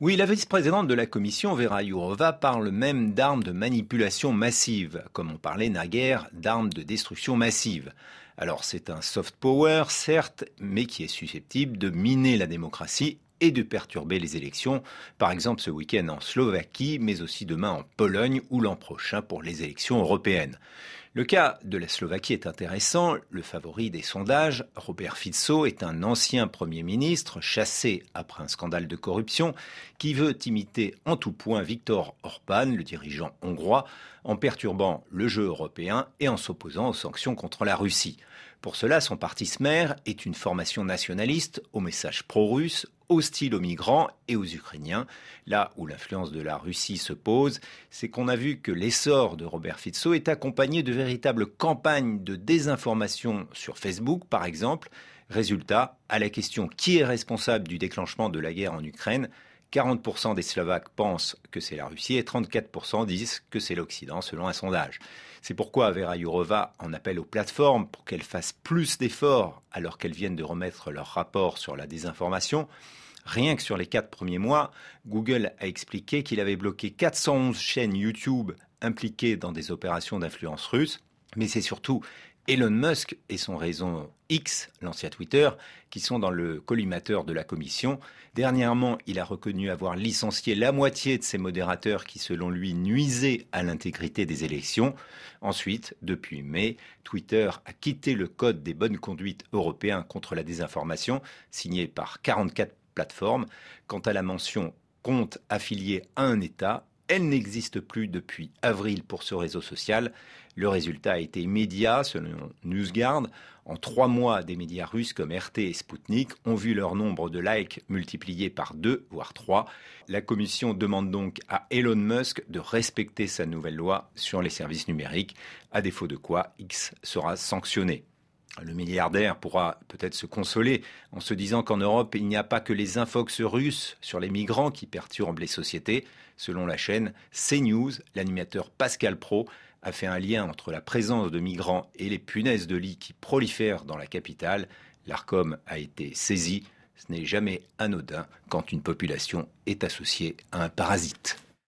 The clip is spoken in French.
Oui, la vice-présidente de la Commission, Vera Jourova, parle même d'armes de manipulation massive, comme on parlait naguère d'armes de destruction massive. Alors c'est un soft power, certes, mais qui est susceptible de miner la démocratie et de perturber les élections, par exemple ce week-end en Slovaquie, mais aussi demain en Pologne ou l'an prochain pour les élections européennes. Le cas de la Slovaquie est intéressant. Le favori des sondages, Robert Fico, est un ancien Premier ministre chassé après un scandale de corruption qui veut imiter en tout point Viktor Orban, le dirigeant hongrois, en perturbant le jeu européen et en s'opposant aux sanctions contre la Russie. Pour cela, son parti Smer est une formation nationaliste au message pro-russe, hostile aux migrants et aux Ukrainiens. Là où l'influence de la Russie se pose, c'est qu'on a vu que l'essor de Robert Fico est accompagné de véritables campagnes de désinformation sur Facebook, par exemple. Résultat, à la question qui est responsable du déclenchement de la guerre en Ukraine, 40% des Slovaques pensent que c'est la Russie et 34% disent que c'est l'Occident, selon un sondage. C'est pourquoi Vera Jourova en appelle aux plateformes pour qu'elles fassent plus d'efforts alors qu'elles viennent de remettre leur rapport sur la désinformation. Rien que sur les quatre premiers mois, Google a expliqué qu'il avait bloqué 411 chaînes YouTube impliquées dans des opérations d'influence russe. Mais c'est surtout Elon Musk et son réseau X, l'ancien Twitter, qui sont dans le collimateur de la commission. Dernièrement, il a reconnu avoir licencié la moitié de ses modérateurs qui, selon lui, nuisaient à l'intégrité des élections. Ensuite, depuis mai, Twitter a quitté le code des bonnes conduites européens contre la désinformation, signé par 44 plateformes. Quant à la mention compte affilié à un État, elle n'existe plus depuis avril pour ce réseau social. Le résultat a été immédiat, selon NewsGuard. En trois mois, des médias russes comme RT et Sputnik ont vu leur nombre de likes multiplié par deux, voire trois. La commission demande donc à Elon Musk de respecter sa nouvelle loi sur les services numériques, à défaut de quoi X sera sanctionné. Le milliardaire pourra peut-être se consoler en se disant qu'en Europe, il n'y a pas que les infox russes sur les migrants qui perturbent les sociétés. Selon la chaîne CNews, l'animateur Pascal Pro a fait un lien entre la présence de migrants et les punaises de lit qui prolifèrent dans la capitale. L'ARCOM a été saisi. Ce n'est jamais anodin quand une population est associée à un parasite.